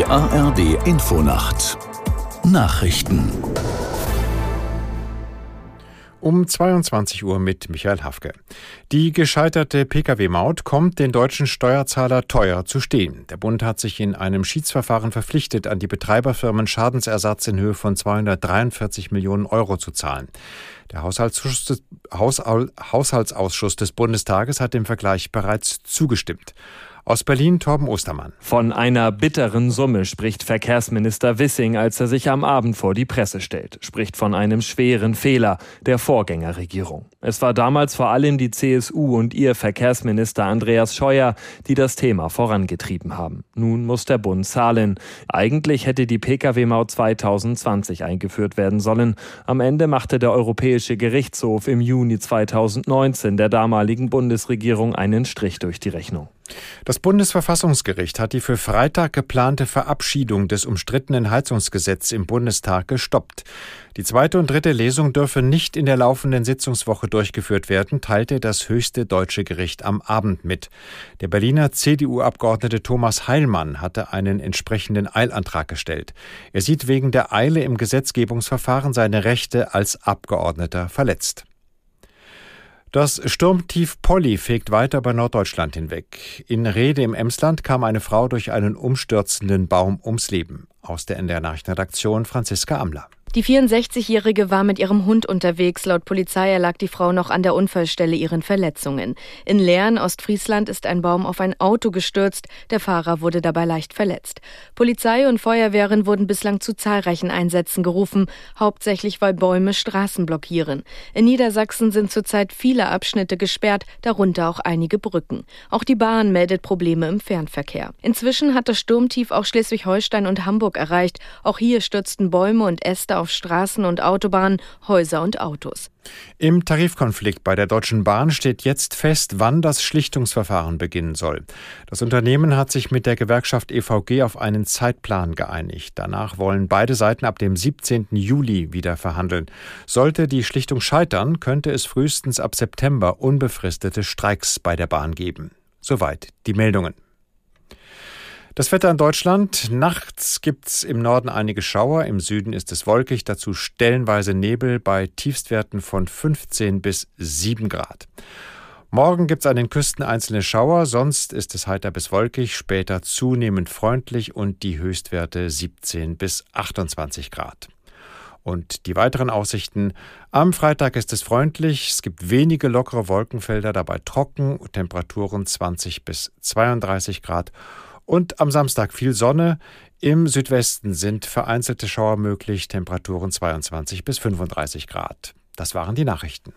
Die ARD Infonacht Nachrichten um 22 Uhr mit Michael Hafke. Die gescheiterte Pkw-Maut kommt den deutschen Steuerzahler teuer zu stehen. Der Bund hat sich in einem Schiedsverfahren verpflichtet, an die Betreiberfirmen Schadensersatz in Höhe von 243 Millionen Euro zu zahlen. Der Haushaltsausschuss des, Haushaltsausschuss des Bundestages hat dem Vergleich bereits zugestimmt. Aus Berlin Torben Ostermann. Von einer bitteren Summe spricht Verkehrsminister Wissing, als er sich am Abend vor die Presse stellt. Spricht von einem schweren Fehler der Vorgängerregierung. Es war damals vor allem die CSU und ihr Verkehrsminister Andreas Scheuer, die das Thema vorangetrieben haben. Nun muss der Bund zahlen. Eigentlich hätte die Pkw-Maut 2020 eingeführt werden sollen. Am Ende machte der Europäische Gerichtshof im Juni 2019 der damaligen Bundesregierung einen Strich durch die Rechnung. Das Bundesverfassungsgericht hat die für Freitag geplante Verabschiedung des umstrittenen Heizungsgesetzes im Bundestag gestoppt. Die zweite und dritte Lesung dürfe nicht in der laufenden Sitzungswoche durchgeführt werden, teilte das höchste deutsche Gericht am Abend mit. Der Berliner CDU-Abgeordnete Thomas Heilmann hatte einen entsprechenden Eilantrag gestellt. Er sieht wegen der Eile im Gesetzgebungsverfahren seine Rechte als Abgeordneter verletzt. Das Sturmtief Polly fegt weiter bei Norddeutschland hinweg. In Rede im Emsland kam eine Frau durch einen umstürzenden Baum ums Leben. Aus der NDR Nachrichtenredaktion Franziska Amler. Die 64-Jährige war mit ihrem Hund unterwegs. Laut Polizei erlag die Frau noch an der Unfallstelle ihren Verletzungen. In Lehren, Ostfriesland, ist ein Baum auf ein Auto gestürzt. Der Fahrer wurde dabei leicht verletzt. Polizei und Feuerwehren wurden bislang zu zahlreichen Einsätzen gerufen, hauptsächlich weil Bäume Straßen blockieren. In Niedersachsen sind zurzeit viele Abschnitte gesperrt, darunter auch einige Brücken. Auch die Bahn meldet Probleme im Fernverkehr. Inzwischen hat das Sturmtief auch Schleswig-Holstein und Hamburg erreicht. Auch hier stürzten Bäume und Äste auf Straßen und Autobahnen, Häuser und Autos. Im Tarifkonflikt bei der Deutschen Bahn steht jetzt fest, wann das Schlichtungsverfahren beginnen soll. Das Unternehmen hat sich mit der Gewerkschaft EVG auf einen Zeitplan geeinigt. Danach wollen beide Seiten ab dem 17. Juli wieder verhandeln. Sollte die Schlichtung scheitern, könnte es frühestens ab September unbefristete Streiks bei der Bahn geben. Soweit die Meldungen. Das Wetter in Deutschland. Nachts gibt's im Norden einige Schauer, im Süden ist es wolkig, dazu stellenweise Nebel bei Tiefstwerten von 15 bis 7 Grad. Morgen gibt's an den Küsten einzelne Schauer, sonst ist es heiter bis wolkig, später zunehmend freundlich und die Höchstwerte 17 bis 28 Grad. Und die weiteren Aussichten. Am Freitag ist es freundlich, es gibt wenige lockere Wolkenfelder, dabei trocken, Temperaturen 20 bis 32 Grad und am Samstag viel Sonne. Im Südwesten sind vereinzelte Schauer möglich, Temperaturen 22 bis 35 Grad. Das waren die Nachrichten.